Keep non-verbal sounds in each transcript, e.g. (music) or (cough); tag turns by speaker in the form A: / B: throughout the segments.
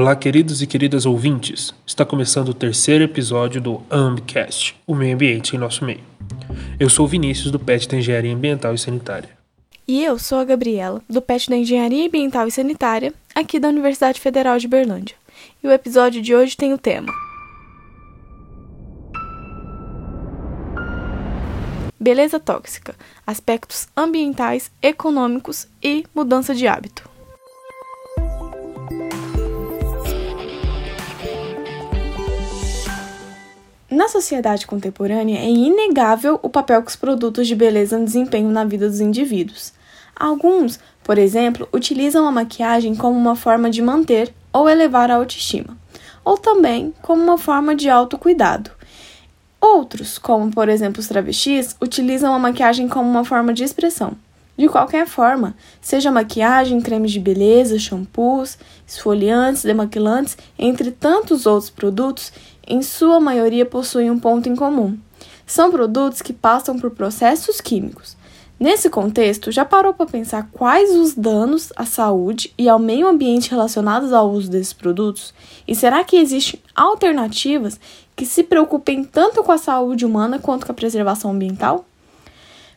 A: Olá, queridos e queridas ouvintes. Está começando o terceiro episódio do Ambcast, o meio ambiente em nosso meio. Eu sou o Vinícius, do PET da Engenharia Ambiental e Sanitária.
B: E eu sou a Gabriela, do PET da Engenharia Ambiental e Sanitária, aqui da Universidade Federal de Berlândia. E o episódio de hoje tem o tema Beleza tóxica, aspectos ambientais, econômicos e mudança de hábito. Na sociedade contemporânea, é inegável o papel que os produtos de beleza desempenham na vida dos indivíduos. Alguns, por exemplo, utilizam a maquiagem como uma forma de manter ou elevar a autoestima, ou também como uma forma de autocuidado. Outros, como por exemplo os travestis, utilizam a maquiagem como uma forma de expressão. De qualquer forma, seja maquiagem, cremes de beleza, shampoos, esfoliantes, demaquilantes, entre tantos outros produtos, em sua maioria possuem um ponto em comum. São produtos que passam por processos químicos. Nesse contexto, já parou para pensar quais os danos à saúde e ao meio ambiente relacionados ao uso desses produtos? E será que existem alternativas que se preocupem tanto com a saúde humana quanto com a preservação ambiental?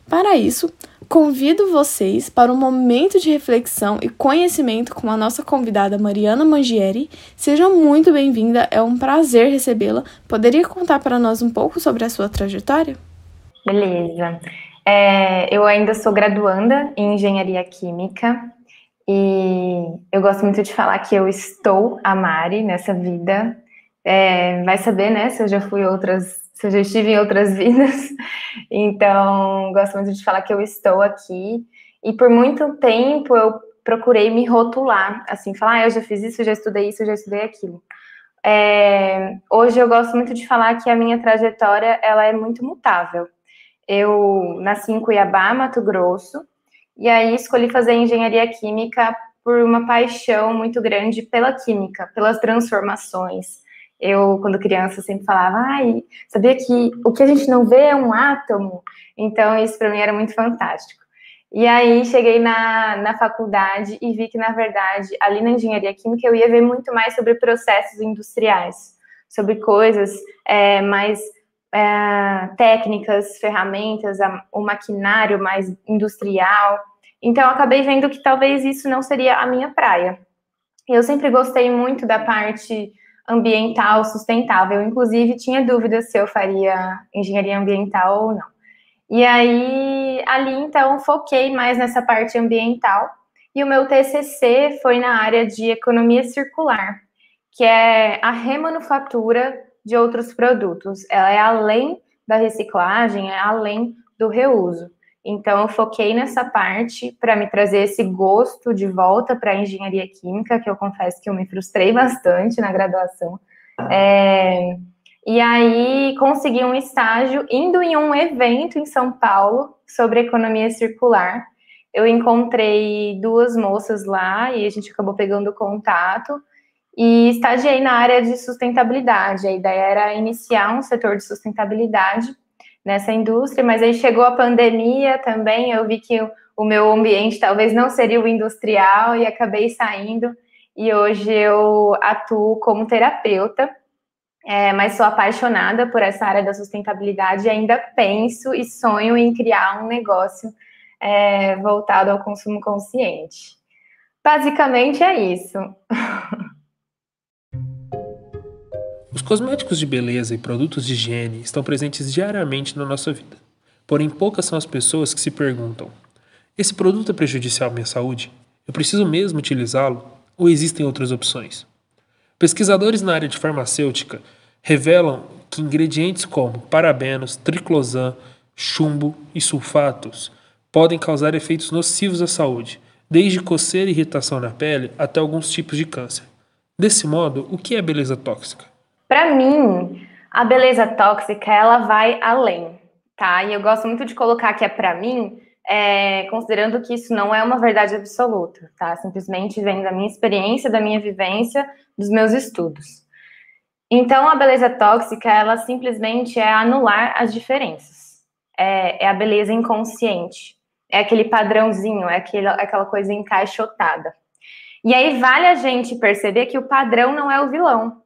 B: Para isso, convido vocês para um momento de reflexão e conhecimento com a nossa convidada Mariana Mangieri. Seja muito bem-vinda, é um prazer recebê-la. Poderia contar para nós um pouco sobre a sua trajetória?
C: Beleza. É, eu ainda sou graduanda em engenharia química e eu gosto muito de falar que eu estou a Mari nessa vida. É, vai saber, né, se eu já fui outras se eu já estive em outras (laughs) vidas. Então, gosto muito de falar que eu estou aqui. E por muito tempo eu procurei me rotular, assim, falar, ah, eu já fiz isso, já estudei isso, já estudei aquilo. É, hoje eu gosto muito de falar que a minha trajetória ela é muito mutável. Eu nasci em Cuiabá, Mato Grosso, e aí escolhi fazer engenharia química por uma paixão muito grande pela química, pelas transformações, eu, quando criança, sempre falava, ai, sabia que o que a gente não vê é um átomo? Então, isso para mim era muito fantástico. E aí, cheguei na, na faculdade e vi que, na verdade, ali na engenharia química, eu ia ver muito mais sobre processos industriais, sobre coisas é, mais é, técnicas, ferramentas, o maquinário mais industrial. Então, acabei vendo que talvez isso não seria a minha praia. Eu sempre gostei muito da parte ambiental sustentável. Inclusive, tinha dúvida se eu faria engenharia ambiental ou não. E aí, ali, então, foquei mais nessa parte ambiental. E o meu TCC foi na área de economia circular, que é a remanufatura de outros produtos. Ela é além da reciclagem, é além do reuso. Então, eu foquei nessa parte para me trazer esse gosto de volta para a engenharia química, que eu confesso que eu me frustrei (laughs) bastante na graduação. É, e aí, consegui um estágio indo em um evento em São Paulo sobre economia circular. Eu encontrei duas moças lá e a gente acabou pegando contato e estagiei na área de sustentabilidade. A ideia era iniciar um setor de sustentabilidade nessa indústria, mas aí chegou a pandemia também, eu vi que o, meu ambiente talvez não seria o industrial e acabei saindo e hoje eu atuo como terapeuta, é, mas sou apaixonada por essa área da sustentabilidade e ainda penso e sonho em criar um negócio é, voltado ao consumo consciente. Basicamente é isso. (laughs)
A: Os cosméticos de beleza e produtos de higiene estão presentes diariamente na nossa vida. Porém, poucas são as pessoas que se perguntam: esse produto é prejudicial à minha saúde? Eu preciso mesmo utilizá-lo? Ou existem outras opções? Pesquisadores na área de farmacêutica revelam que ingredientes como parabenos, triclosan, chumbo e sulfatos podem causar efeitos nocivos à saúde, desde coceira e irritação na pele até alguns tipos de câncer. Desse modo, o que é beleza tóxica?
C: Para mim, a beleza tóxica ela vai além, tá? E eu gosto muito de colocar que é para mim, é, considerando que isso não é uma verdade absoluta, tá? Simplesmente vem da minha experiência, da minha vivência, dos meus estudos. Então, a beleza tóxica, ela simplesmente é anular as diferenças. É, é a beleza inconsciente. É aquele padrãozinho, é, aquele, é aquela coisa encaixotada. E aí vale a gente perceber que o padrão não é o vilão.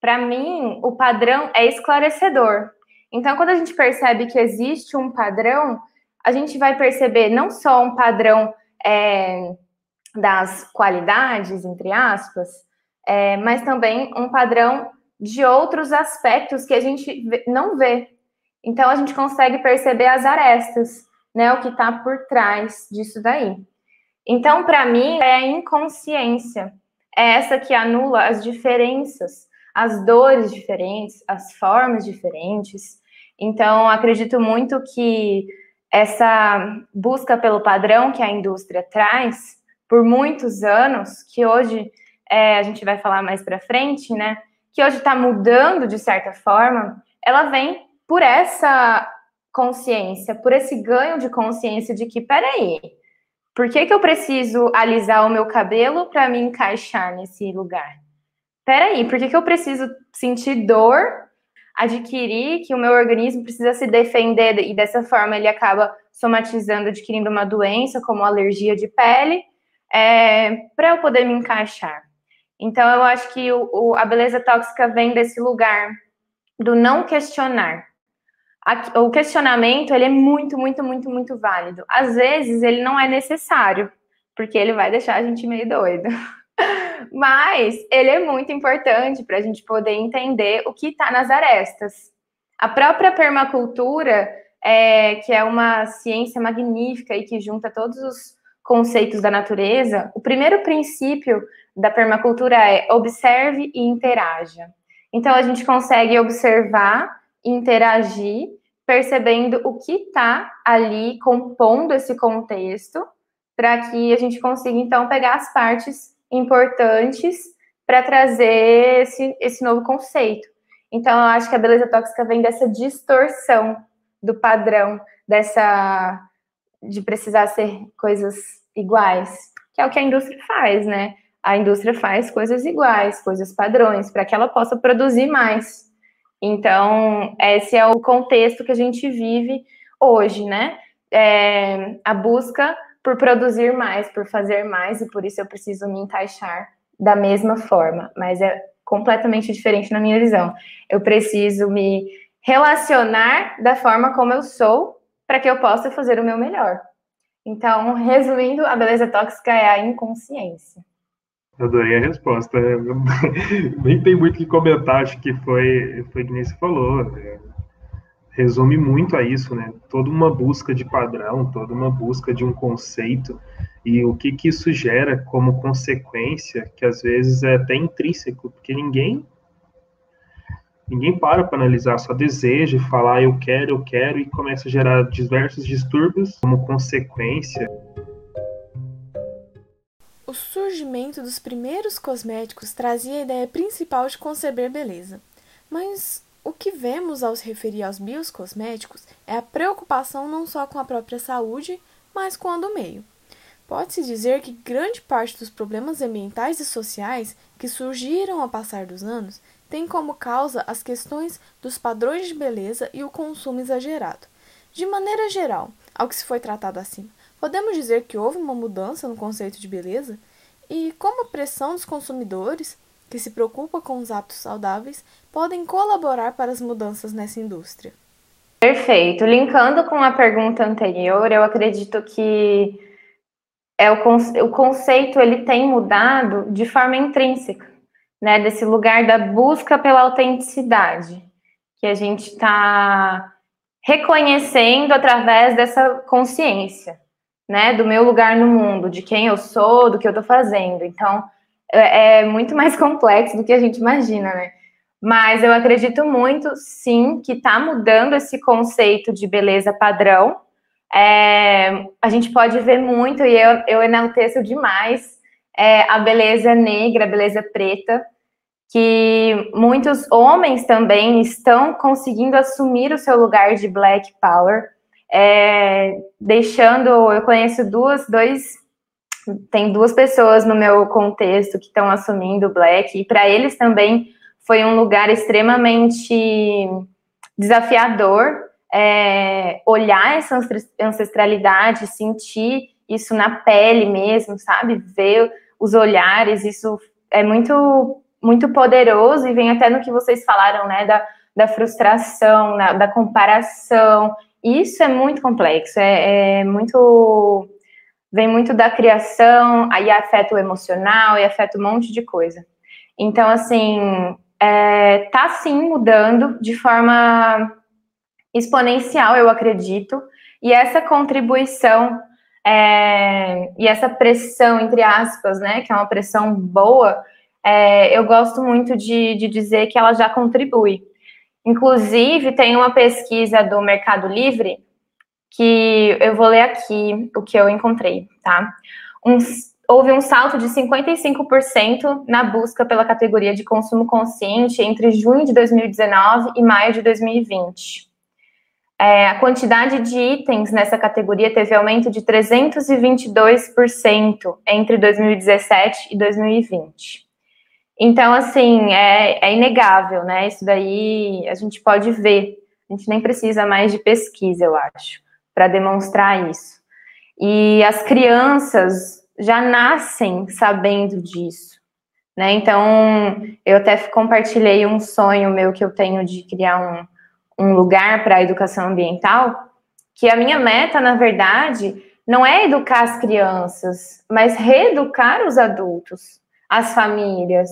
C: Para mim, o padrão é esclarecedor. Então, quando a gente percebe que existe um padrão, a gente vai perceber não só um padrão é, das qualidades, entre aspas, é, mas também um padrão de outros aspectos que a gente não vê. Então, a gente consegue perceber as arestas, né, o que está por trás disso daí. Então, para mim, é a inconsciência. É essa que anula as diferenças, as dores diferentes, as formas diferentes. Então, acredito muito que essa busca pelo padrão que a indústria traz por muitos anos, que hoje é, a gente vai falar mais para frente, né? Que hoje está mudando de certa forma, ela vem por essa consciência, por esse ganho de consciência de que, peraí, por que, que eu preciso alisar o meu cabelo para me encaixar nesse lugar? Peraí, por que, que eu preciso sentir dor, adquirir que o meu organismo precisa se defender e dessa forma ele acaba somatizando, adquirindo uma doença como alergia de pele, é, para eu poder me encaixar? Então, eu acho que o, o, a beleza tóxica vem desse lugar do não questionar o questionamento ele é muito, muito, muito, muito válido. Às vezes ele não é necessário, porque ele vai deixar a gente meio doido. (laughs) Mas ele é muito importante para a gente poder entender o que está nas arestas. A própria permacultura, é, que é uma ciência magnífica e que junta todos os conceitos da natureza, o primeiro princípio da permacultura é observe e interaja. Então a gente consegue observar interagir, percebendo o que está ali compondo esse contexto, para que a gente consiga, então, pegar as partes importantes para trazer esse, esse novo conceito. Então, eu acho que a beleza tóxica vem dessa distorção do padrão, dessa de precisar ser coisas iguais, que é o que a indústria faz, né? A indústria faz coisas iguais, coisas padrões, para que ela possa produzir mais. Então, esse é o contexto que a gente vive hoje, né? É, a busca por produzir mais, por fazer mais, e por isso eu preciso me encaixar da mesma forma, mas é completamente diferente na minha visão. Eu preciso me relacionar da forma como eu sou para que eu possa fazer o meu melhor. Então, resumindo, a beleza tóxica é a inconsciência.
A: Adorei a resposta. (laughs) Nem tem muito o que comentar, acho que foi, foi que nem você falou. Né? Resume muito a isso, né? Toda uma busca de padrão, toda uma busca de um conceito e o que, que isso gera como consequência, que às vezes é até intrínseco, porque ninguém ninguém para para analisar, só deseja falar eu quero, eu quero e começa a gerar diversos distúrbios como consequência.
B: O surgimento dos primeiros cosméticos trazia a ideia principal de conceber beleza. Mas o que vemos ao se referir aos biocosméticos é a preocupação não só com a própria saúde, mas com a do meio. Pode-se dizer que grande parte dos problemas ambientais e sociais que surgiram ao passar dos anos tem como causa as questões dos padrões de beleza e o consumo exagerado. De maneira geral, ao que se foi tratado acima, Podemos dizer que houve uma mudança no conceito de beleza? E como a pressão dos consumidores, que se preocupa com os hábitos saudáveis, podem colaborar para as mudanças nessa indústria?
C: Perfeito. Linkando com a pergunta anterior, eu acredito que é o, conce o conceito ele tem mudado de forma intrínseca, né? Desse lugar da busca pela autenticidade, que a gente está reconhecendo através dessa consciência né, do meu lugar no mundo, de quem eu sou, do que eu estou fazendo. Então, é, é muito mais (laughs) complexo do que a gente imagina, né? Mas eu acredito muito, sim, que está mudando esse conceito de beleza padrão. É, a gente pode ver muito, e eu, eu enalteço demais, é, a beleza negra, a beleza preta, que muitos homens também estão conseguindo assumir o seu lugar de black power é, deixando, eu conheço duas, dois, tem duas pessoas no meu contexto que estão assumindo Black, e para eles também foi um lugar extremamente desafiador é, olhar essa ancestralidade, sentir isso na pele mesmo, sabe? Ver os olhares, isso é muito, muito poderoso e vem até no que vocês falaram, né, da, da frustração, da comparação. Isso é muito complexo, é, é muito. vem muito da criação, aí afeta o emocional e afeta um monte de coisa. Então, assim, é, tá sim mudando de forma exponencial, eu acredito, e essa contribuição é, e essa pressão, entre aspas, né, que é uma pressão boa, é, eu gosto muito de, de dizer que ela já contribui. Inclusive, tem uma pesquisa do Mercado Livre que eu vou ler aqui o que eu encontrei, tá? Um, houve um salto de 55% na busca pela categoria de consumo consciente entre junho de 2019 e maio de 2020. É, a quantidade de itens nessa categoria teve aumento de 322% entre 2017 e 2020. Então, assim, é, é, inegável, né? Isso daí a gente pode ver. A gente nem precisa mais de pesquisa, eu acho, para demonstrar isso. E as crianças já nascem sabendo disso, né? Então, eu até compartilhei um sonho meu que eu tenho de criar um um lugar para a educação ambiental, que a minha meta, na verdade, não é educar as crianças, mas reeducar os adultos, as famílias,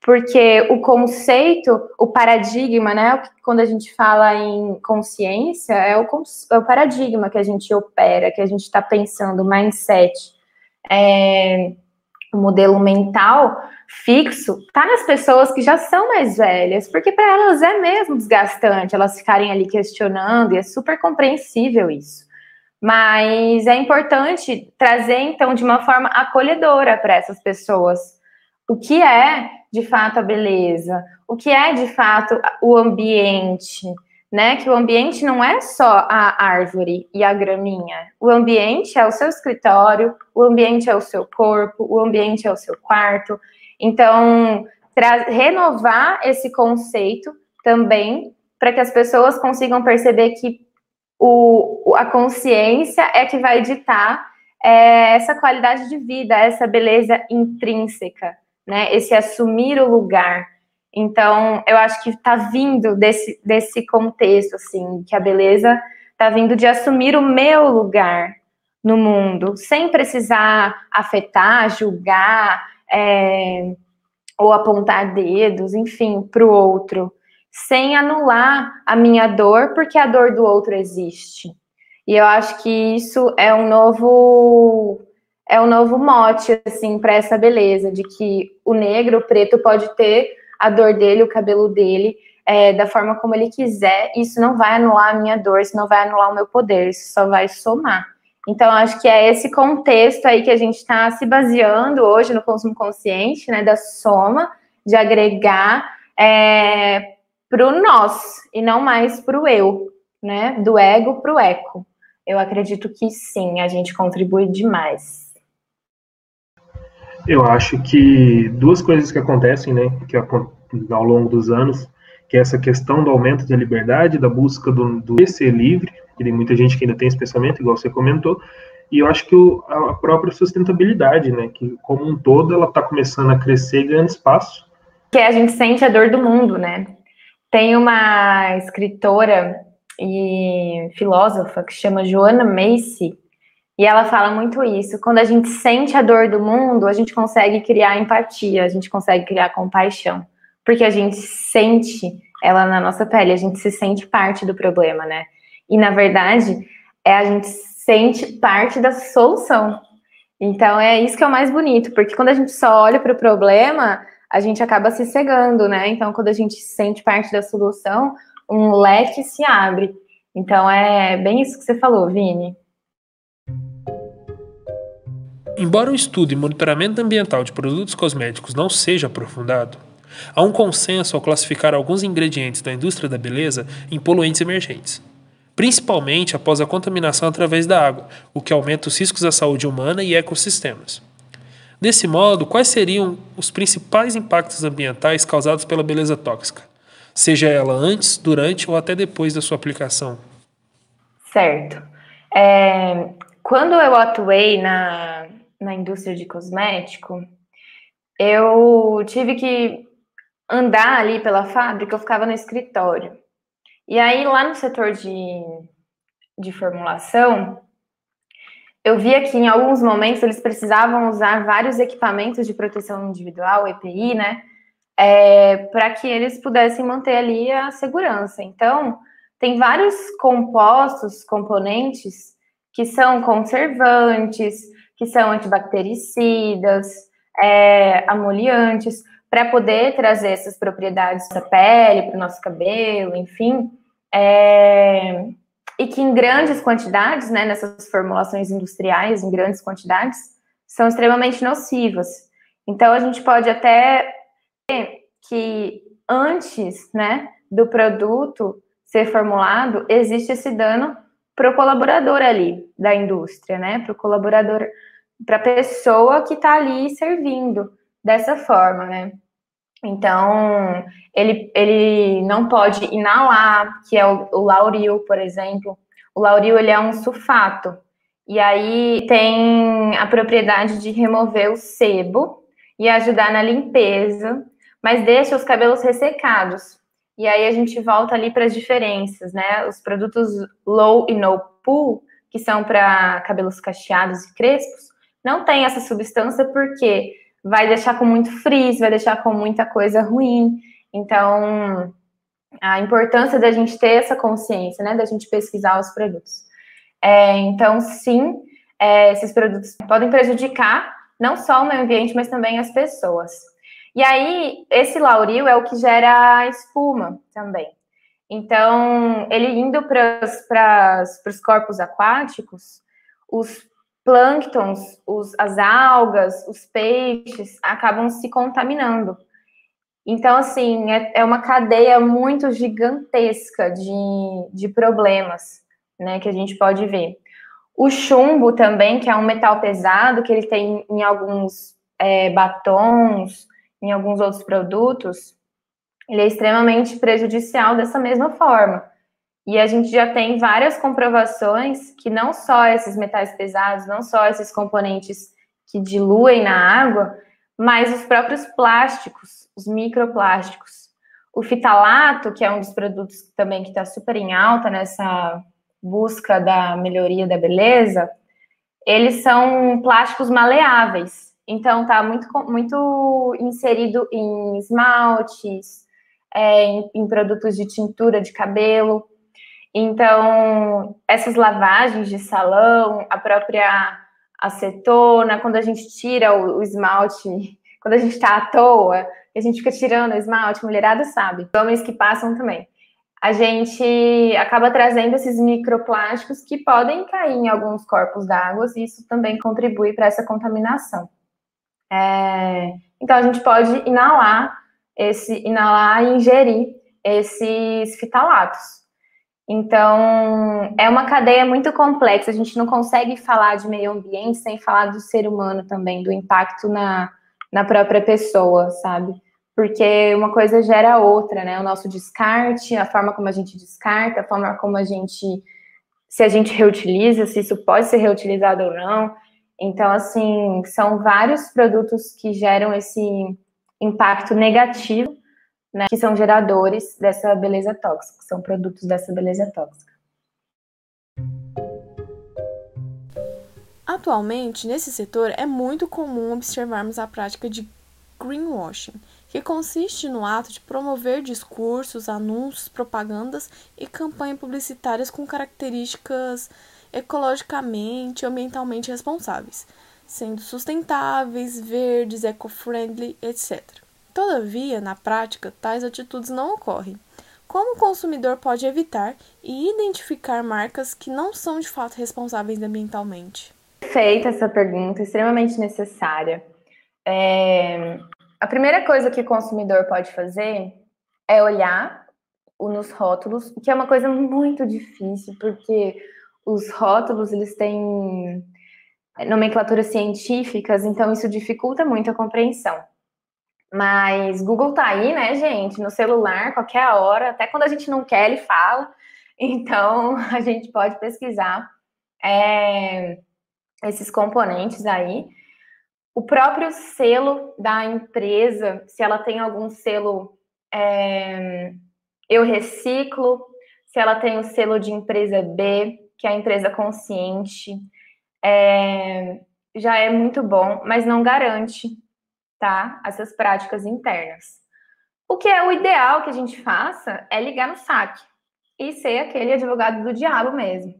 C: porque o conceito, o paradigma, né? Quando a gente fala em consciência, é o, é o paradigma que a gente opera, que a gente está pensando, mindset. É, o modelo mental fixo está nas pessoas que já são mais velhas, porque para elas é mesmo desgastante elas ficarem ali questionando, e é super compreensível isso. Mas é importante trazer, então, de uma forma acolhedora para essas pessoas o que é de fato a beleza, o que é de fato o ambiente, né? Que o ambiente não é só a árvore e a graminha. O ambiente é o seu escritório, o ambiente é o seu corpo, o ambiente é o seu quarto. Então, renovar esse conceito também para que as pessoas consigam perceber que o, a consciência é que vai ditar é, essa qualidade de vida, essa beleza intrínseca, né? Esse assumir o lugar. Então, eu acho que está vindo desse, desse contexto, assim, que a beleza está vindo de assumir o meu lugar no mundo, sem precisar afetar, julgar, é, ou apontar dedos, enfim, para o outro, sem anular a minha dor, porque a dor do outro existe. E eu acho que isso é um novo é um novo mote assim para essa beleza de que o negro, o preto pode ter a dor dele, o cabelo dele, é, da forma como ele quiser. Isso não vai anular a minha dor, isso não vai anular o meu poder, isso só vai somar. Então, acho que é esse contexto aí que a gente está se baseando hoje no consumo consciente, né, da soma, de agregar é, para o nós e não mais para o eu, né, do ego para o eco. Eu acredito que sim, a gente contribui demais.
A: Eu acho que duas coisas que acontecem, né, que ao longo dos anos, que é essa questão do aumento da liberdade, da busca do, do ser livre, que tem muita gente que ainda tem esse pensamento, igual você comentou, e eu acho que o, a própria sustentabilidade, né, que como um todo ela está começando a crescer e ganhando espaço.
C: Que a gente sente a dor do mundo, né? Tem uma escritora e filósofa que chama Joanna Macy, e ela fala muito isso. Quando a gente sente a dor do mundo, a gente consegue criar empatia, a gente consegue criar compaixão. Porque a gente sente ela na nossa pele, a gente se sente parte do problema, né? E na verdade, é a gente sente parte da solução. Então é isso que é o mais bonito, porque quando a gente só olha para o problema, a gente acaba se cegando, né? Então, quando a gente sente parte da solução, um leque se abre. Então é bem isso que você falou, Vini.
A: Embora o estudo e monitoramento ambiental de produtos cosméticos não seja aprofundado, há um consenso ao classificar alguns ingredientes da indústria da beleza em poluentes emergentes, principalmente após a contaminação através da água, o que aumenta os riscos à saúde humana e ecossistemas. Desse modo, quais seriam os principais impactos ambientais causados pela beleza tóxica, seja ela antes, durante ou até depois da sua aplicação?
C: Certo. É, quando eu atuei na, na indústria de cosmético, eu tive que andar ali pela fábrica, eu ficava no escritório. E aí, lá no setor de, de formulação, eu via que em alguns momentos eles precisavam usar vários equipamentos de proteção individual, EPI, né? É, para que eles pudessem manter ali a segurança. Então, tem vários compostos, componentes, que são conservantes, que são antibactericidas, é, amoliantes, para poder trazer essas propriedades para a pele, para o nosso cabelo, enfim. É, e que em grandes quantidades, né, nessas formulações industriais, em grandes quantidades, são extremamente nocivas. Então, a gente pode até ver que antes né, do produto ser formulado, existe esse dano para o colaborador ali da indústria, né? Para o colaborador, para a pessoa que está ali servindo dessa forma, né? Então, ele, ele não pode inalar, que é o, o lauril, por exemplo. O lauril, ele é um sulfato. E aí tem a propriedade de remover o sebo e ajudar na limpeza, mas deixa os cabelos ressecados. E aí a gente volta ali para as diferenças, né? Os produtos low e no poo, que são para cabelos cacheados e crespos, não tem essa substância porque vai deixar com muito frizz, vai deixar com muita coisa ruim. Então, a importância da gente ter essa consciência, né? Da gente pesquisar os produtos. É, então, sim, é, esses produtos podem prejudicar não só o meio ambiente, mas também as pessoas. E aí, esse lauril é o que gera espuma também. Então, ele indo para os corpos aquáticos, os plânctons, os, as algas, os peixes acabam se contaminando. Então, assim, é, é uma cadeia muito gigantesca de, de problemas, né, que a gente pode ver. O chumbo também, que é um metal pesado, que ele tem em alguns é, batons, em alguns outros produtos, ele é extremamente prejudicial dessa mesma forma. E a gente já tem várias comprovações que não só esses metais pesados, não só esses componentes que diluem na água, mas os próprios plásticos, os microplásticos. O fitalato, que é um dos produtos também que está super em alta nessa busca da melhoria da beleza, eles são plásticos maleáveis. Então, tá muito, muito inserido em esmaltes, é, em, em produtos de tintura de cabelo. Então, essas lavagens de salão, a própria acetona, quando a gente tira o, o esmalte, (laughs) quando a gente está à toa, a gente fica tirando o esmalte, mulherada sabe, homens que passam também. A gente acaba trazendo esses microplásticos que podem cair em alguns corpos d'água e isso também contribui para essa contaminação. É, então a gente pode inalar esse, inalar e ingerir esses fitalatos. Então, é uma cadeia muito complexa. A gente não consegue falar de meio ambiente sem falar do ser humano também, do impacto na, na própria pessoa, sabe? Porque uma coisa gera outra, né? O nosso descarte, a forma como a gente descarta, a forma como a gente. Se a gente reutiliza, se isso pode ser reutilizado ou não. Então, assim, são vários produtos que geram esse impacto negativo, né, que são geradores dessa beleza tóxica, são produtos dessa beleza tóxica.
B: Atualmente, nesse setor, é muito comum observarmos a prática de greenwashing, que consiste no ato de promover discursos, anúncios, propagandas e campanhas publicitárias com características ecologicamente e ambientalmente responsáveis, sendo sustentáveis, verdes, eco-friendly, etc. Todavia, na prática, tais atitudes não ocorrem. Como o consumidor pode evitar e identificar marcas que não são de fato responsáveis ambientalmente?
C: Feita essa pergunta, extremamente necessária. É... A primeira coisa que o consumidor pode fazer é olhar nos rótulos, que é uma coisa muito difícil, porque os rótulos eles têm nomenclaturas científicas, então isso dificulta muito a compreensão. Mas Google tá aí, né, gente, no celular, qualquer hora, até quando a gente não quer, ele fala. (laughs) Então, a gente pode pesquisar é, esses componentes aí. o próprio selo da empresa, se ela tem algum selo é, eu reciclo, se ela tem o selo de empresa B, que é a empresa consciente, é, já é muito bom, mas não garante, tá? Essas práticas internas. O que é o ideal que a gente faça é ligar no saque e ser aquele advogado do diabo mesmo.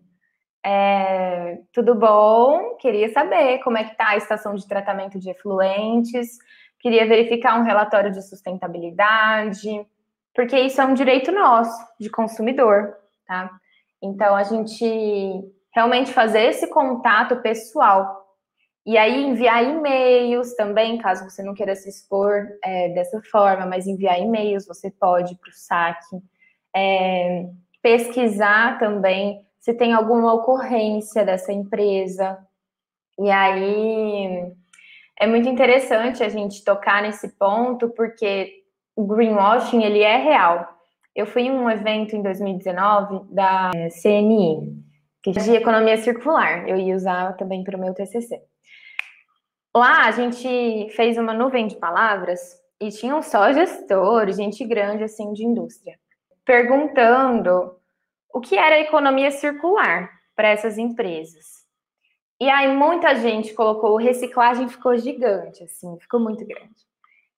C: É, tudo bom? Queria saber como é que está a estação de tratamento de efluentes, queria verificar um relatório de sustentabilidade, porque isso é um direito nosso, de consumidor, tá? Então, a gente realmente fazer esse contato pessoal. E aí, enviar e-mails também, caso você não queira se expor é, dessa forma, mas enviar e-mails você pode para o saque. É, pesquisar também se tem alguma ocorrência dessa empresa. E aí é muito interessante a gente tocar nesse ponto, porque o greenwashing ele é real. Eu fui em um evento em 2019 da CNI, que é de economia circular. Eu ia usar também para o meu TCC. Lá a gente fez uma nuvem de palavras e tinham só gestores, gente grande assim de indústria, perguntando o que era economia circular para essas empresas. E aí muita gente colocou reciclagem ficou gigante, assim, ficou muito grande.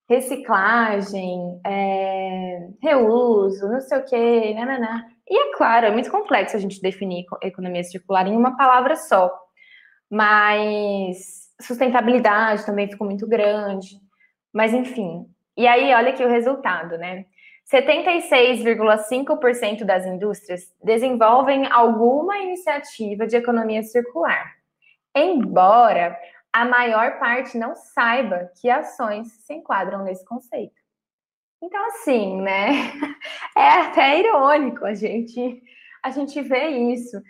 C: Reciclagem, é, reuso, não sei o quê, nananá. E é claro, é muito complexo a gente definir economia circular em uma palavra só. Mas sustentabilidade também ficou muito grande. Mas enfim. E aí, olha aqui o resultado, né? 76,5% das indústrias desenvolvem alguma iniciativa de economia circular, embora a maior parte não saiba que ações se enquadram nesse conceito. Então, assim, né? (laughs) É até irônico a gente a gente ver isso.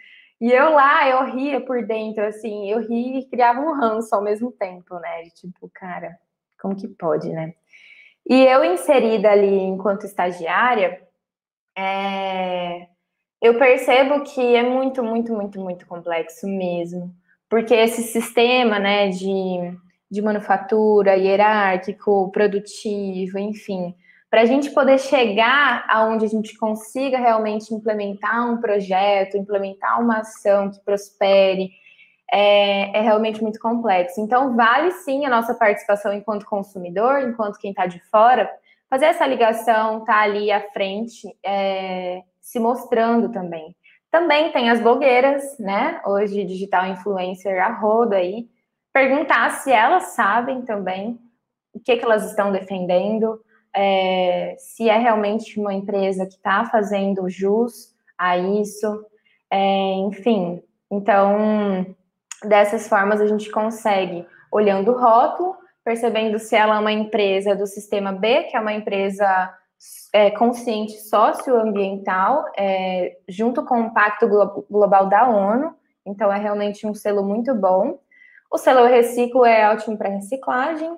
C: E eu lá, eu ria por dentro, assim, eu ria e criava um ranço ao mesmo tempo, né? De tipo, cara, como que pode, né? E eu inserida ali enquanto estagiária, é, eu percebo que é muito, muito, muito, muito complexo mesmo, porque esse sistema, né, de, de manufatura hierárquico, produtivo, enfim, para a gente poder chegar aonde a gente consiga realmente implementar um projeto, implementar uma ação que prospere, é, é, realmente muito complexo. Então, vale sim a nossa participação enquanto consumidor, enquanto quem está de fora, fazer essa ligação, estar tá ali à frente, é, se mostrando também. Também tem as blogueiras, né? Hoje, digital influencer a roda aí, perguntar se elas sabem também o que, que elas estão defendendo, é, se é realmente uma empresa que está fazendo jus a isso, é, enfim. Então, Dessas formas, a gente consegue, olhando o rótulo, percebendo se ela é uma empresa do sistema B, que é uma empresa é, consciente socioambiental, é, junto com o Pacto Global da ONU. Então, é realmente um selo muito bom. O selo Reciclo é ótimo para reciclagem.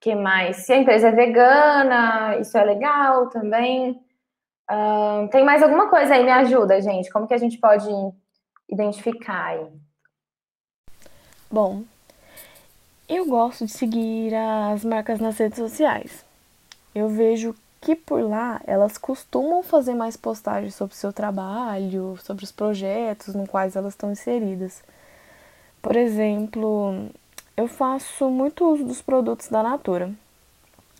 C: Que mais? Se a empresa é vegana, isso é legal também. Uh, tem mais alguma coisa aí? Me ajuda, gente. Como que a gente pode identificar aí?
B: Bom, eu gosto de seguir as marcas nas redes sociais. Eu vejo que por lá elas costumam fazer mais postagens sobre o seu trabalho, sobre os projetos no quais elas estão inseridas. Por exemplo, eu faço muito uso dos produtos da Natura.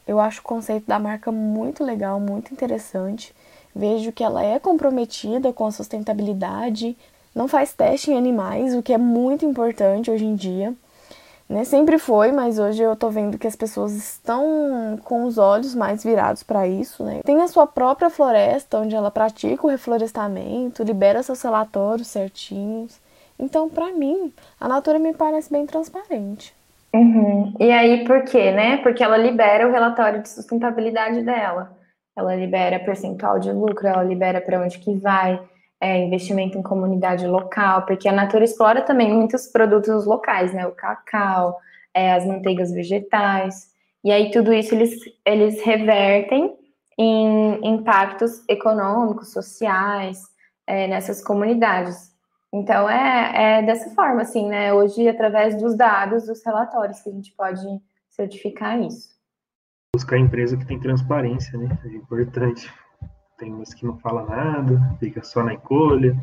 B: Eu acho o conceito da marca muito legal, muito interessante. Vejo que ela é comprometida com a sustentabilidade, não faz teste em animais, o que é muito importante hoje em dia. Né? Sempre foi, mas hoje eu tô vendo que as pessoas estão com os olhos mais virados para isso, né? Tem a sua própria floresta onde ela pratica o reflorestamento, libera seus relatórios certinhos. Então, para mim, a natura me parece bem transparente.
C: Uhum. E aí, por quê, né? Porque ela libera o relatório de sustentabilidade dela. Ela libera percentual de lucro, ela libera para onde que vai, é, investimento em comunidade local, porque a Natura explora também muitos produtos locais, né? O cacau, é, as manteigas vegetais, e aí tudo isso eles, eles revertem em impactos econômicos, sociais, é, nessas comunidades. Então é, é dessa forma, assim, né? Hoje, através dos dados, dos relatórios, que a gente pode certificar isso.
A: Buscar a empresa que tem transparência, né? É importante. Tem umas que não fala nada, fica só na encolha.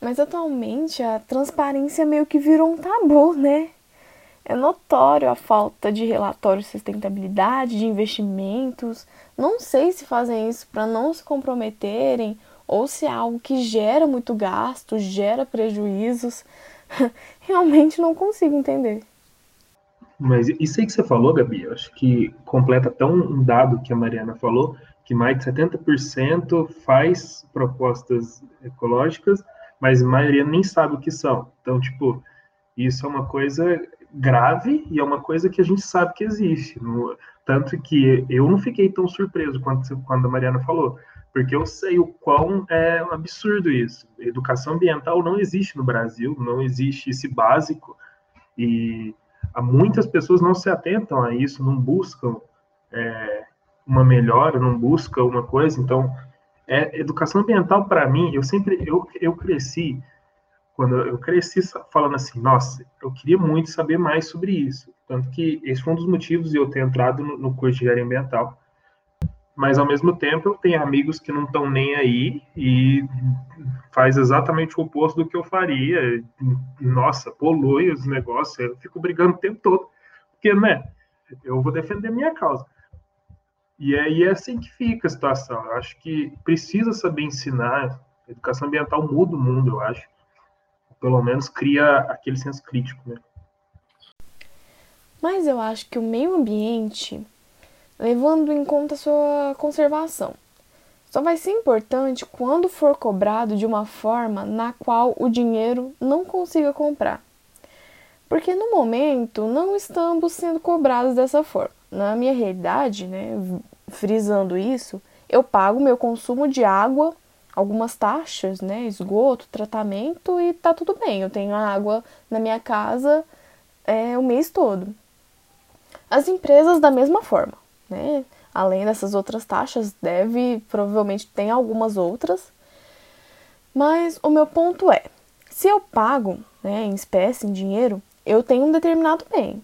B: Mas atualmente a transparência meio que virou um tabu, né? É notório a falta de relatório de sustentabilidade, de investimentos. Não sei se fazem isso para não se comprometerem ou se é algo que gera muito gasto, gera prejuízos. (laughs) Realmente não consigo entender.
A: Mas isso aí que você falou, Gabi, eu acho que completa tão um dado que a Mariana falou, que mais de 70% faz propostas ecológicas, mas a maioria nem sabe o que são. Então, tipo, isso é uma coisa grave e é uma coisa que a gente sabe que existe. No, tanto que eu não fiquei tão surpreso quando, quando a Mariana falou, porque eu sei o quão é absurdo isso. Educação ambiental não existe no Brasil, não existe esse básico, e muitas pessoas não se atentam a isso, não buscam é, uma melhora, não buscam uma coisa. Então, é, educação ambiental, para mim, eu sempre eu, eu cresci quando eu cresci falando assim, nossa, eu queria muito saber mais sobre isso. Tanto que esse foi um dos motivos de eu ter entrado no, no curso de engenharia ambiental. Mas ao mesmo tempo eu tenho amigos que não estão nem aí e faz exatamente o oposto do que eu faria. Nossa, polui os negócios, eu fico brigando o tempo todo. Porque, né, eu vou defender minha causa. E aí é assim que fica a situação. Eu acho que precisa saber ensinar. A educação ambiental muda o mundo, eu acho pelo menos cria aquele senso crítico, né?
B: Mas eu acho que o meio ambiente, levando em conta sua conservação, só vai ser importante quando for cobrado de uma forma na qual o dinheiro não consiga comprar. Porque no momento não estamos sendo cobrados dessa forma. Na minha realidade, né, frisando isso, eu pago meu consumo de água algumas taxas, né, esgoto, tratamento e tá tudo bem. Eu tenho água na minha casa é, o mês todo. As empresas da mesma forma, né? Além dessas outras taxas, deve, provavelmente tem algumas outras. Mas o meu ponto é, se eu pago, né, em espécie, em dinheiro, eu tenho um determinado bem.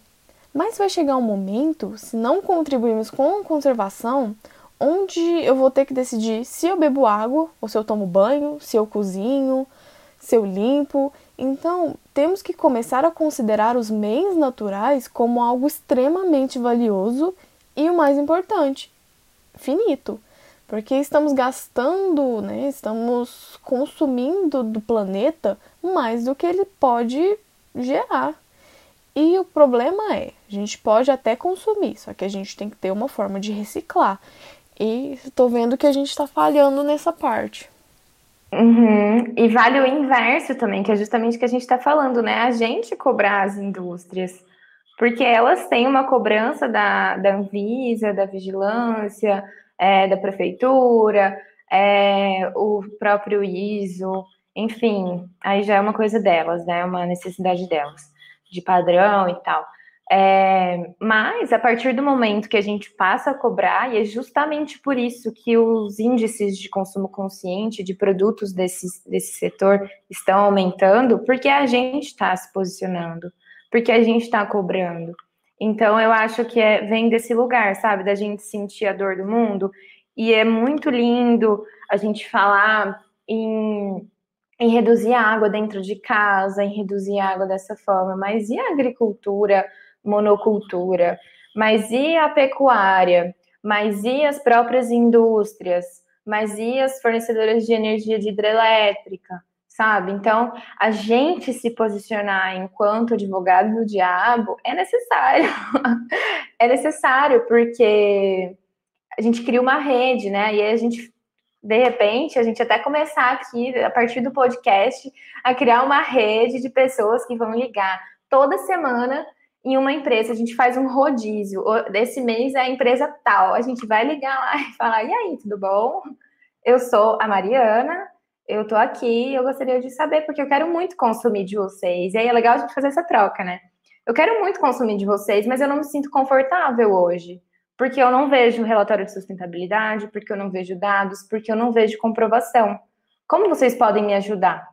B: Mas vai chegar um momento, se não contribuirmos com conservação, onde eu vou ter que decidir se eu bebo água, ou se eu tomo banho, se eu cozinho, se eu limpo. Então, temos que começar a considerar os meios naturais como algo extremamente valioso e o mais importante, finito. Porque estamos gastando, né, estamos consumindo do planeta mais do que ele pode gerar. E o problema é, a gente pode até consumir, só que a gente tem que ter uma forma de reciclar. E estou vendo que a gente está falhando nessa parte.
C: Uhum. E vale o inverso também, que é justamente o que a gente está falando, né? A gente cobrar as indústrias, porque elas têm uma cobrança da, da Anvisa, da vigilância, é, da prefeitura, é, o próprio ISO, enfim, aí já é uma coisa delas, né? Uma necessidade delas, de padrão e tal. É, mas a partir do momento que a gente passa a cobrar, e é justamente por isso que os índices de consumo consciente de produtos desse, desse setor estão aumentando, porque a gente está se posicionando, porque a gente está cobrando. Então eu acho que é, vem desse lugar, sabe, da gente sentir a dor do mundo, e é muito lindo a gente falar em em reduzir a água dentro de casa, em reduzir a água dessa forma, mas e a agricultura monocultura, mas e a pecuária? Mas e as próprias indústrias? Mas e as fornecedoras de energia de hidrelétrica? Sabe? Então, a gente se posicionar enquanto advogado do diabo é necessário. (laughs) é necessário, porque a gente cria uma rede, né? E aí a gente de repente, a gente até começar aqui, a partir do podcast, a criar uma rede de pessoas que vão ligar toda semana em uma empresa, a gente faz um rodízio. Desse mês é a empresa tal. A gente vai ligar lá e falar: e aí, tudo bom? Eu sou a Mariana, eu tô aqui, eu gostaria de saber, porque eu quero muito consumir de vocês. E aí é legal a gente fazer essa troca, né? Eu quero muito consumir de vocês, mas eu não me sinto confortável hoje. Porque eu não vejo relatório de sustentabilidade, porque eu não vejo dados, porque eu não vejo comprovação. Como vocês podem me ajudar?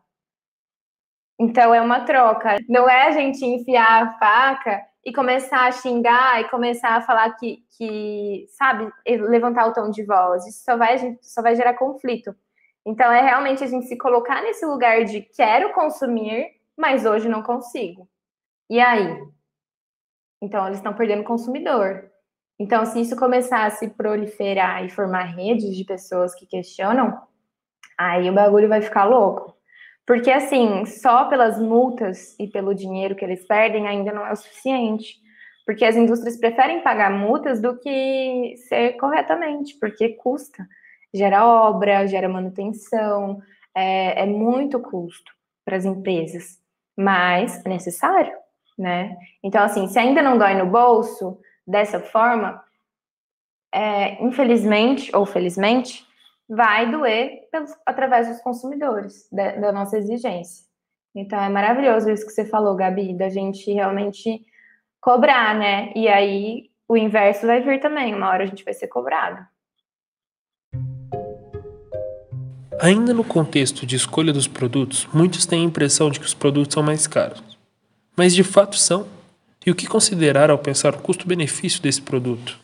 C: Então é uma troca. Não é a gente enfiar a faca e começar a xingar e começar a falar que, que sabe, levantar o tom de voz. Isso só vai, só vai gerar conflito. Então é realmente a gente se colocar nesse lugar de quero consumir, mas hoje não consigo. E aí? Então eles estão perdendo consumidor. Então, se isso começar a se proliferar e formar redes de pessoas que questionam, aí o bagulho vai ficar louco. Porque, assim, só pelas multas e pelo dinheiro que eles perdem ainda não é o suficiente. Porque as indústrias preferem pagar multas do que ser corretamente, porque custa. Gera obra, gera manutenção, é, é muito custo para as empresas, mas é necessário, né? Então, assim, se ainda não dói no bolso dessa forma, é, infelizmente ou felizmente, vai doer pelos, através dos consumidores, da, da, nossa exigência. Então é maravilhoso isso que você falou, Gabi, da gente realmente cobrar, né? E aí o inverso vai vir também, uma hora a gente vai ser cobrado.
A: Ainda no contexto de escolha dos produtos, muitos têm a impressão de que os produtos são mais caros. Mas de fato são? E o que considerar ao pensar o custo-benefício desse produto?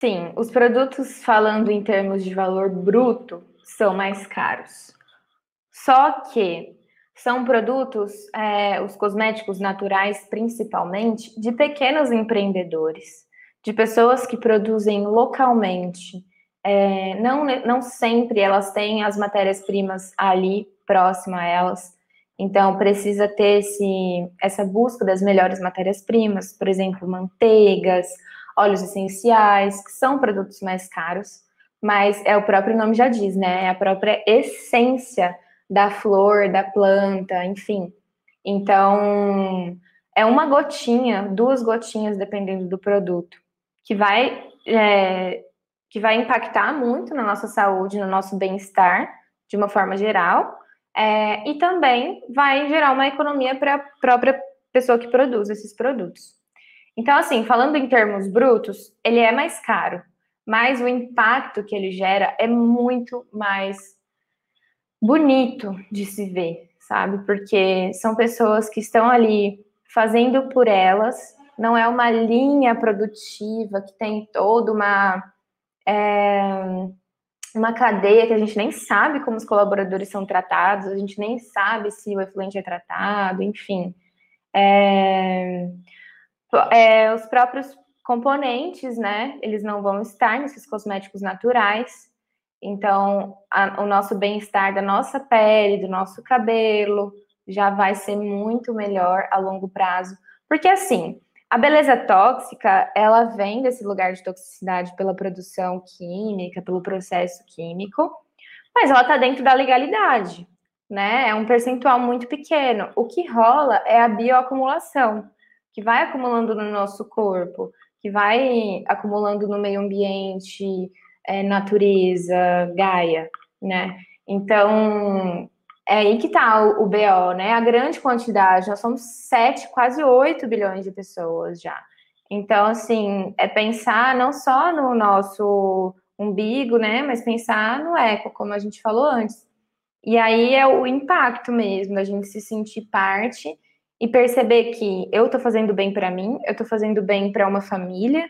C: Sim, os produtos, falando em termos de valor bruto, são mais caros. Só que são produtos, é, os cosméticos naturais, principalmente, de pequenos empreendedores, de pessoas que produzem localmente. É, não, não sempre elas têm as matérias-primas ali próxima a elas, então precisa ter esse, essa busca das melhores matérias-primas, por exemplo, manteigas, óleos essenciais, que são produtos mais caros, mas é o próprio nome já diz, né? É a própria essência da flor, da planta, enfim. Então, é uma gotinha, duas gotinhas, dependendo do produto, que vai, é, que vai impactar muito na nossa saúde, no nosso bem-estar, de uma forma geral, é, e também vai gerar uma economia para a própria pessoa que produz esses produtos. Então, assim, falando em termos brutos, ele é mais caro, mas o impacto que ele gera é muito mais bonito de se ver, sabe? Porque são pessoas que estão ali fazendo por elas, não é uma linha produtiva que tem toda uma. É, uma cadeia que a gente nem sabe como os colaboradores são tratados, a gente nem sabe se o efluente é tratado, enfim. É, é, os próprios componentes, né? Eles não vão estar nesses cosméticos naturais. Então, a, o nosso bem-estar da nossa pele, do nosso cabelo, já vai ser muito melhor a longo prazo. Porque, assim, a beleza tóxica, ela vem desse lugar de toxicidade pela produção química, pelo processo químico, mas ela está dentro da legalidade, né? É um percentual muito pequeno. O que rola é a bioacumulação que vai acumulando no nosso corpo, que vai acumulando no meio ambiente, é, natureza, Gaia, né? Então, é aí que tá o, o, BO, né? A grande quantidade, nós somos 7, quase 8 bilhões de pessoas já. Então, assim, é pensar não só no nosso umbigo, né? Mas pensar no eco, como a gente falou antes. E aí é o impacto mesmo, a gente se sentir parte e perceber que eu estou fazendo bem para mim, eu estou fazendo bem para uma família,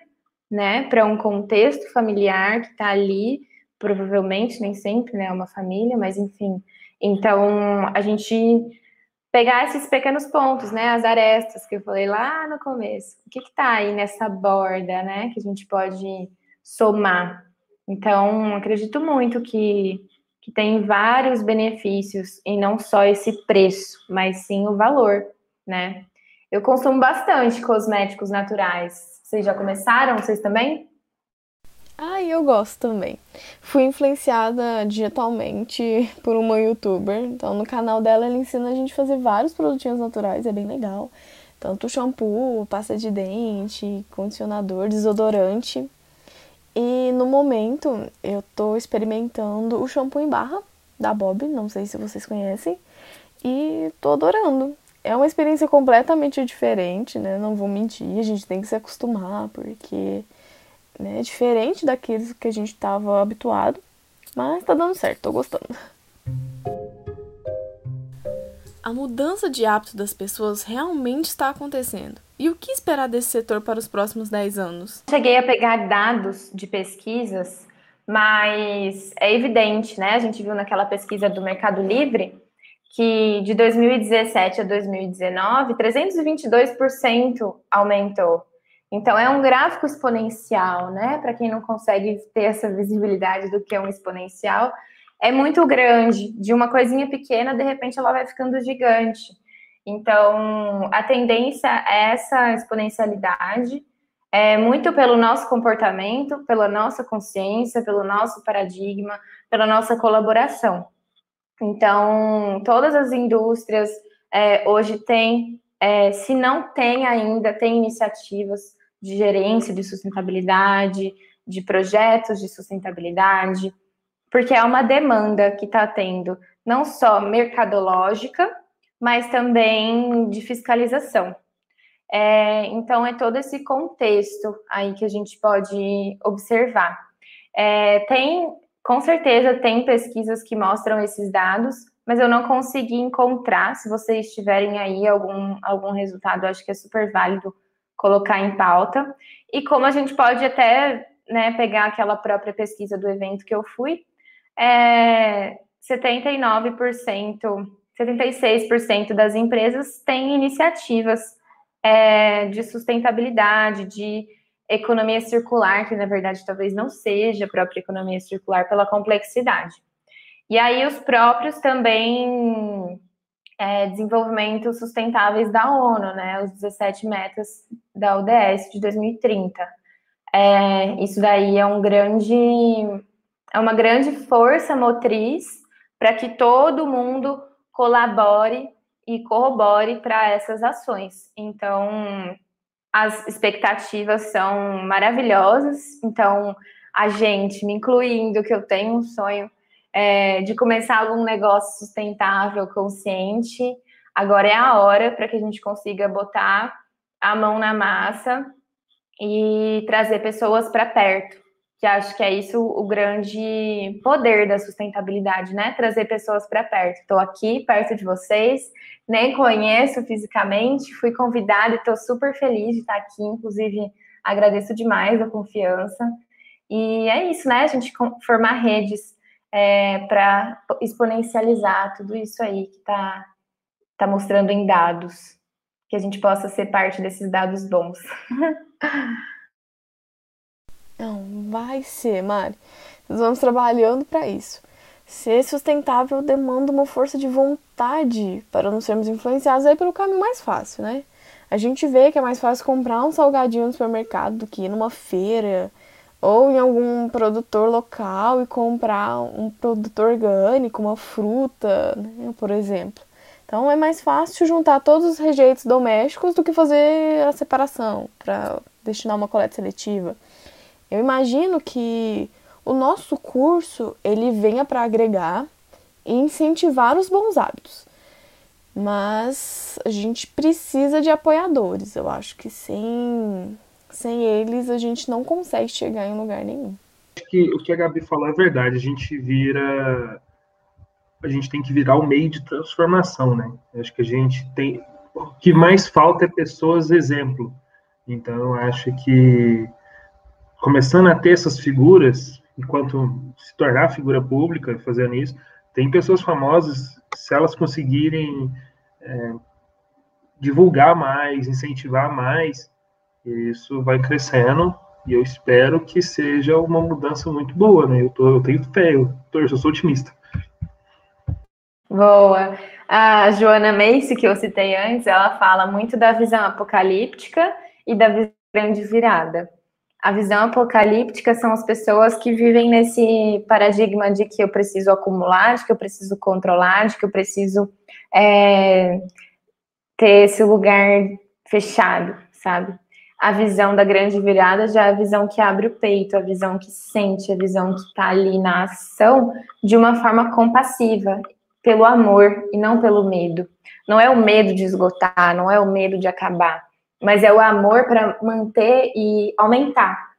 C: né, para um contexto familiar que está ali, provavelmente, nem sempre, né, uma família, mas enfim. Então, a gente pegar esses pequenos pontos, né, as arestas que eu falei lá no começo, o que está aí nessa borda, né, que a gente pode somar. Então, acredito muito que, que tem vários benefícios, e não só esse preço, mas sim o valor né? Eu consumo bastante cosméticos naturais. Vocês já começaram? Vocês também?
B: Ah, eu gosto também. Fui influenciada digitalmente por uma youtuber. Então, no canal dela, ela ensina a gente a fazer vários produtinhos naturais, é bem legal. Tanto shampoo, pasta de dente, condicionador, desodorante. E no momento, eu tô experimentando o shampoo em barra da Bob, não sei se vocês conhecem. E tô adorando é uma experiência completamente diferente, né? Não vou mentir, a gente tem que se acostumar, porque né, diferente daqueles que a gente estava habituado. Mas tá dando certo, tô gostando. a mudança de hábito das pessoas realmente está acontecendo? E o que esperar desse setor para os próximos 10 anos?
C: Cheguei a pegar dados de pesquisas, mas é evidente, né? A gente viu naquela pesquisa do Mercado Livre que de 2017 a 2019, 322% aumentou. Então é um gráfico exponencial, né? Para quem não consegue ter essa visibilidade do que é um exponencial, é muito grande. De uma coisinha pequena, de repente ela vai ficando gigante. Então, a tendência é essa exponencialidade, é muito pelo nosso comportamento, pela nossa consciência, pelo nosso paradigma, pela nossa colaboração. Então, todas as indústrias é, hoje têm, é, se não tem ainda, tem iniciativas de gerência de sustentabilidade, de projetos de sustentabilidade, porque é uma demanda que está tendo, não só mercadológica, mas também de fiscalização. É, então, é todo esse contexto aí que a gente pode observar. É, tem, com certeza, tem pesquisas que mostram esses dados, mas eu não consegui encontrar. Se vocês tiverem aí algum, algum resultado, acho que é super válido colocar em pauta. E como a gente pode até né, pegar aquela própria pesquisa do evento que eu fui, é, 79%, 76% das empresas têm iniciativas é, de sustentabilidade, de economia circular, que na verdade talvez não seja a própria economia circular pela complexidade. E aí os próprios também é, desenvolvimentos sustentáveis da ONU, né, os 17 metas da ODS de 2030. É, isso daí é um grande é uma grande força motriz para que todo mundo colabore e corrobore para essas ações. Então, as expectativas são maravilhosas. Então, a gente, me incluindo, que eu tenho um sonho é, de começar algum negócio sustentável, consciente, agora é a hora para que a gente consiga botar a mão na massa e trazer pessoas para perto que acho que é isso o grande poder da sustentabilidade, né? Trazer pessoas para perto. Estou aqui perto de vocês, nem conheço fisicamente, fui convidada e estou super feliz de estar aqui. Inclusive, agradeço demais a confiança. E é isso, né? A gente formar redes é, para exponencializar tudo isso aí que está tá mostrando em dados, que a gente possa ser parte desses dados bons. (laughs)
B: Não, vai ser, Mari. Nós vamos trabalhando para isso. Ser sustentável demanda uma força de vontade para não sermos influenciados aí pelo caminho mais fácil, né? A gente vê que é mais fácil comprar um salgadinho no supermercado do que ir numa feira ou em algum produtor local e comprar um produto orgânico, uma fruta, né, por exemplo. Então é mais fácil juntar todos os rejeitos domésticos do que fazer a separação para destinar uma coleta seletiva. Eu imagino que o nosso curso ele venha para agregar e incentivar os bons hábitos. Mas a gente precisa de apoiadores. Eu acho que sem, sem eles a gente não consegue chegar em lugar nenhum.
A: Acho que o que a Gabi falou é verdade. A gente vira. A gente tem que virar o meio de transformação, né? Acho que a gente tem. O que mais falta é pessoas exemplo. Então, acho que começando a ter essas figuras, enquanto se tornar figura pública, fazendo isso, tem pessoas famosas, se elas conseguirem é, divulgar mais, incentivar mais, isso vai crescendo e eu espero que seja uma mudança muito boa, né? Eu, tô, eu tenho fé, eu, eu sou otimista.
C: Boa. A Joana Macy, que eu citei antes, ela fala muito da visão apocalíptica e da visão grande virada. A visão apocalíptica são as pessoas que vivem nesse paradigma de que eu preciso acumular, de que eu preciso controlar, de que eu preciso é, ter esse lugar fechado, sabe? A visão da grande virada já é a visão que abre o peito, a visão que sente, a visão que está ali na ação de uma forma compassiva, pelo amor e não pelo medo. Não é o medo de esgotar, não é o medo de acabar mas é o amor para manter e aumentar,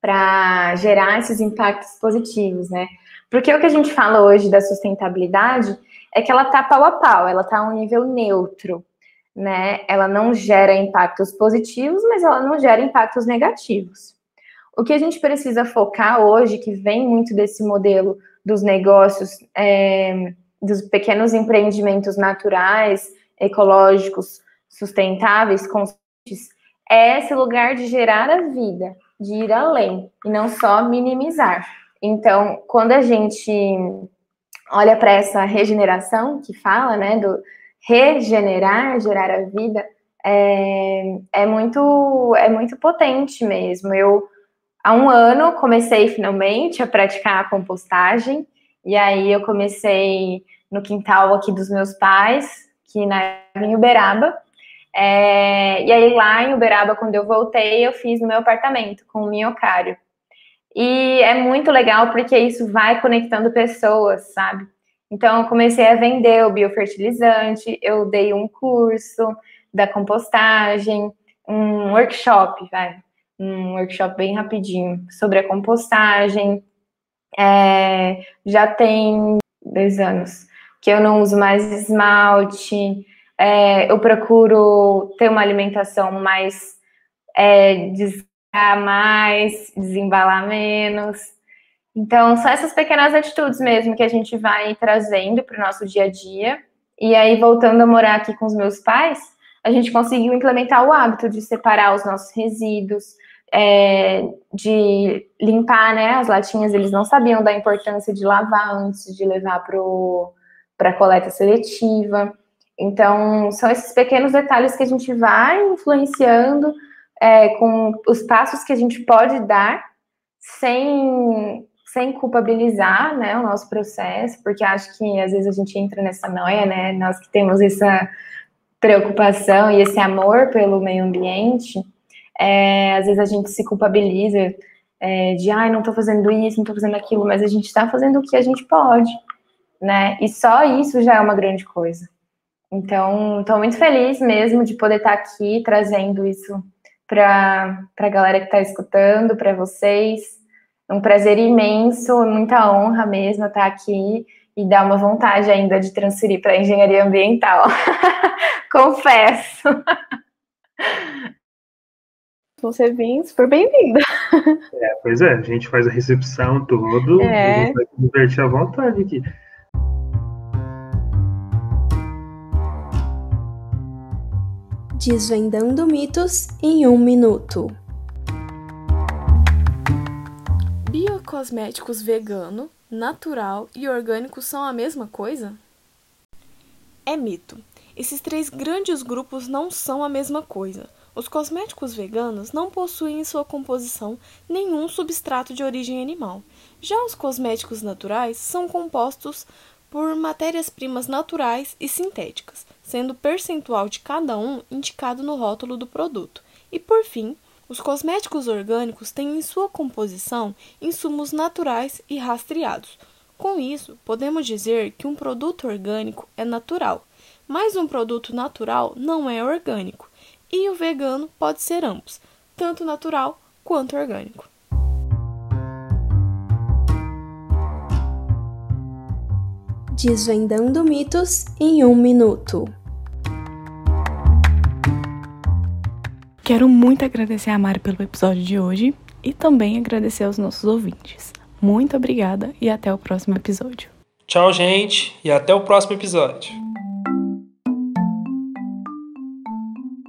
C: para gerar esses impactos positivos, né? Porque o que a gente fala hoje da sustentabilidade é que ela tá pau a pau, ela tá a um nível neutro, né? Ela não gera impactos positivos, mas ela não gera impactos negativos. O que a gente precisa focar hoje, que vem muito desse modelo dos negócios, é, dos pequenos empreendimentos naturais, ecológicos, sustentáveis, conscientes, é esse lugar de gerar a vida, de ir além e não só minimizar. Então, quando a gente olha para essa regeneração que fala, né, do regenerar, gerar a vida, é, é muito é muito potente mesmo. Eu há um ano comecei finalmente a praticar a compostagem e aí eu comecei no quintal aqui dos meus pais, que na em Uberaba. É, e aí lá em Uberaba, quando eu voltei, eu fiz no meu apartamento com o minhocário. E é muito legal porque isso vai conectando pessoas, sabe? Então eu comecei a vender o biofertilizante, eu dei um curso da compostagem, um workshop, vai, um workshop bem rapidinho sobre a compostagem. É, já tem dois anos que eu não uso mais esmalte. É, eu procuro ter uma alimentação mais é, mais, desembalar menos. Então, são essas pequenas atitudes mesmo que a gente vai trazendo para o nosso dia a dia. E aí, voltando a morar aqui com os meus pais, a gente conseguiu implementar o hábito de separar os nossos resíduos, é, de limpar né, as latinhas. Eles não sabiam da importância de lavar antes de levar para a coleta seletiva. Então, são esses pequenos detalhes que a gente vai influenciando é, com os passos que a gente pode dar sem, sem culpabilizar né, o nosso processo, porque acho que às vezes a gente entra nessa noia, né? Nós que temos essa preocupação e esse amor pelo meio ambiente, é, às vezes a gente se culpabiliza é, de, ai, não estou fazendo isso, não estou fazendo aquilo, mas a gente está fazendo o que a gente pode, né? E só isso já é uma grande coisa. Então, estou muito feliz mesmo de poder estar aqui trazendo isso para a galera que está escutando, para vocês. É um prazer imenso, muita honra mesmo estar aqui e dá uma vontade ainda de transferir para a engenharia ambiental. (laughs) Confesso. (laughs)
B: Você vir, super bem-vinda.
A: É, pois é, a gente faz a recepção todo, é. a gente vai se divertir à vontade aqui.
B: Desvendando mitos em um minuto. Biocosméticos vegano, natural e orgânico são a mesma coisa? É mito. Esses três grandes grupos não são a mesma coisa. Os cosméticos veganos não possuem em sua composição nenhum substrato de origem animal. Já os cosméticos naturais são compostos por matérias-primas naturais e sintéticas, sendo o percentual de cada um indicado no rótulo do produto. E por fim, os cosméticos orgânicos têm em sua composição insumos naturais e rastreados. Com isso, podemos dizer que um produto orgânico é natural, mas um produto natural não é orgânico, e o vegano pode ser ambos, tanto natural quanto orgânico. Desvendando mitos em um minuto. Quero muito agradecer a Mari pelo episódio de hoje e também agradecer aos nossos ouvintes. Muito obrigada e até o próximo episódio.
A: Tchau, gente, e até o próximo episódio.